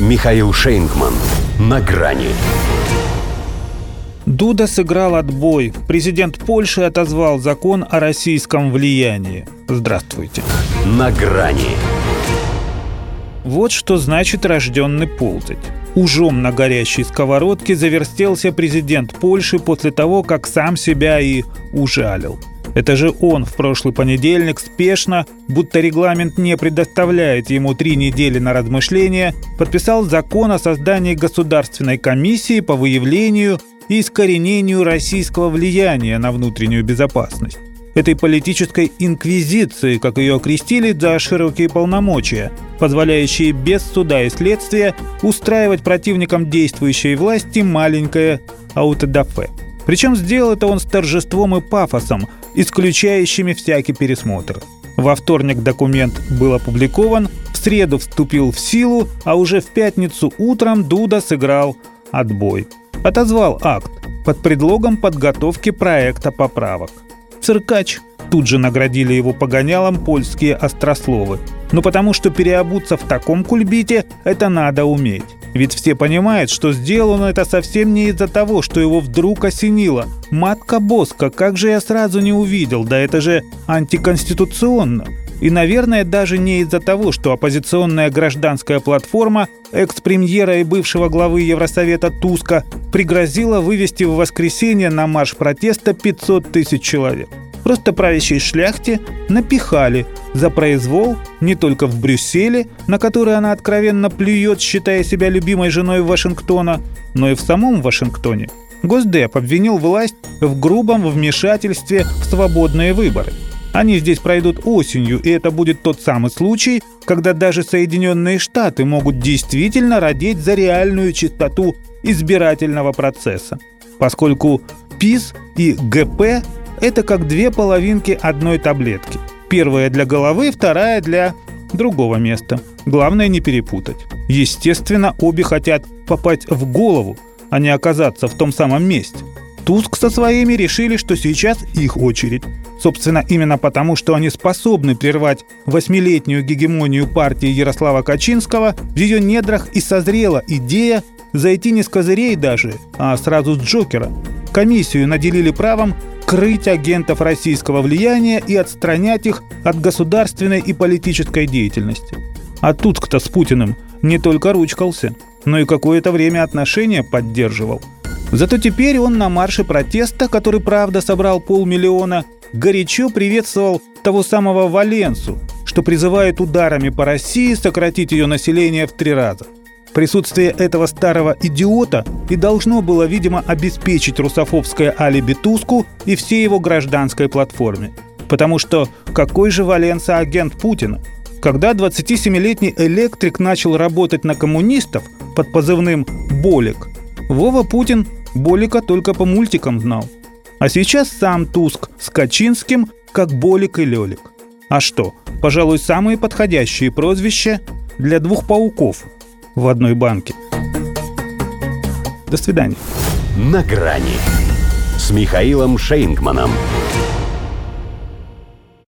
Михаил Шейнгман. На грани. Дуда сыграл отбой. Президент Польши отозвал закон о российском влиянии. Здравствуйте. На грани. Вот что значит рожденный ползать. Ужом на горящей сковородке завертелся президент Польши после того, как сам себя и ужалил. Это же он в прошлый понедельник спешно, будто регламент не предоставляет ему три недели на размышления, подписал закон о создании Государственной комиссии по выявлению и искоренению российского влияния на внутреннюю безопасность. Этой политической инквизиции, как ее окрестили, за широкие полномочия, позволяющие без суда и следствия устраивать противникам действующей власти маленькое аутодафе. Причем сделал это он с торжеством и пафосом, исключающими всякий пересмотр. Во вторник документ был опубликован, в среду вступил в силу, а уже в пятницу утром Дуда сыграл отбой. Отозвал акт под предлогом подготовки проекта поправок. Циркач тут же наградили его погонялом польские острословы. Ну потому что переобуться в таком кульбите – это надо уметь. Ведь все понимают, что сделано это совсем не из-за того, что его вдруг осенило. Матка Боска, как же я сразу не увидел, да это же антиконституционно. И, наверное, даже не из-за того, что оппозиционная гражданская платформа экс-премьера и бывшего главы Евросовета Туска пригрозила вывести в воскресенье на марш протеста 500 тысяч человек. Просто правящей шляхте напихали за произвол не только в Брюсселе, на который она откровенно плюет, считая себя любимой женой Вашингтона, но и в самом Вашингтоне. Госдеп обвинил власть в грубом вмешательстве в свободные выборы. Они здесь пройдут осенью, и это будет тот самый случай, когда даже Соединенные Штаты могут действительно родить за реальную чистоту избирательного процесса. Поскольку ПИС и ГП это как две половинки одной таблетки. Первая для головы, вторая для другого места. Главное не перепутать. Естественно, обе хотят попасть в голову, а не оказаться в том самом месте. Туск со своими решили, что сейчас их очередь. Собственно, именно потому, что они способны прервать восьмилетнюю гегемонию партии Ярослава Качинского, в ее недрах и созрела идея зайти не с козырей даже, а сразу с Джокера. Комиссию наделили правом крыть агентов российского влияния и отстранять их от государственной и политической деятельности. А тут кто с Путиным не только ручкался, но и какое-то время отношения поддерживал. Зато теперь он на марше протеста, который, правда, собрал полмиллиона, горячо приветствовал того самого Валенсу, что призывает ударами по России сократить ее население в три раза – Присутствие этого старого идиота и должно было, видимо, обеспечить русофобское алиби Туску и всей его гражданской платформе. Потому что какой же Валенса агент Путина? Когда 27-летний электрик начал работать на коммунистов под позывным «Болик», Вова Путин Болика только по мультикам знал. А сейчас сам Туск с Качинским, как Болик и Лелик. А что, пожалуй, самые подходящие прозвища для двух пауков – в одной банке. До свидания. На грани с Михаилом Шейнгманом.